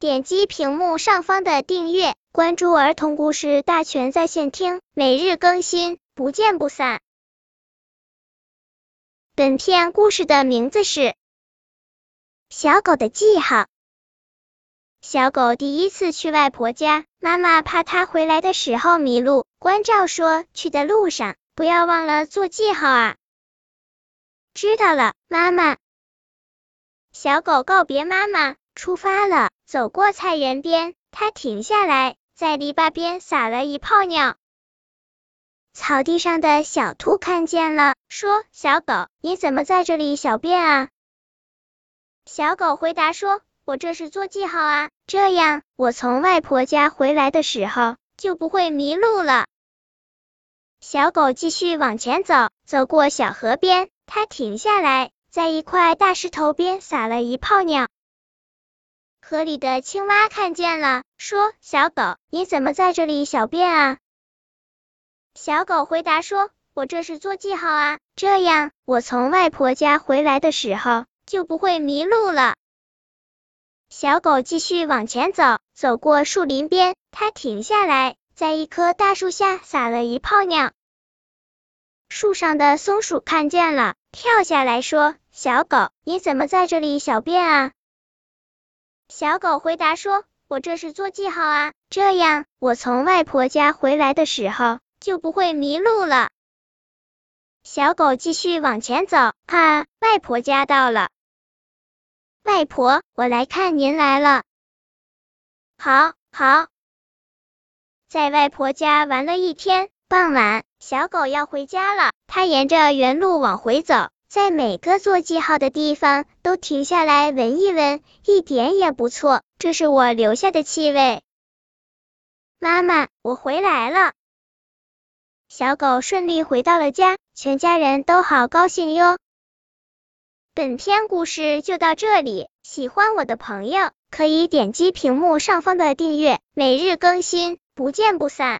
点击屏幕上方的订阅，关注儿童故事大全在线听，每日更新，不见不散。本片故事的名字是《小狗的记号》。小狗第一次去外婆家，妈妈怕它回来的时候迷路，关照说去的路上不要忘了做记号啊。知道了，妈妈。小狗告别妈妈，出发了。走过菜园边，它停下来，在篱笆边撒了一泡尿。草地上的小兔看见了，说：“小狗，你怎么在这里小便啊？”小狗回答说：“我这是做记号啊，这样我从外婆家回来的时候就不会迷路了。”小狗继续往前走，走过小河边。他停下来，在一块大石头边撒了一泡尿。河里的青蛙看见了，说：“小狗，你怎么在这里小便啊？”小狗回答说：“我这是做记号啊，这样我从外婆家回来的时候就不会迷路了。”小狗继续往前走，走过树林边，它停下来，在一棵大树下撒了一泡尿。树上的松鼠看见了。跳下来说：“小狗，你怎么在这里小便啊？”小狗回答说：“我这是做记号啊，这样我从外婆家回来的时候就不会迷路了。”小狗继续往前走，啊，外婆家到了。外婆，我来看您来了。好，好。在外婆家玩了一天，傍晚。小狗要回家了，它沿着原路往回走，在每个做记号的地方都停下来闻一闻，一点也不错。这是我留下的气味。妈妈，我回来了。小狗顺利回到了家，全家人都好高兴哟。本篇故事就到这里，喜欢我的朋友可以点击屏幕上方的订阅，每日更新，不见不散。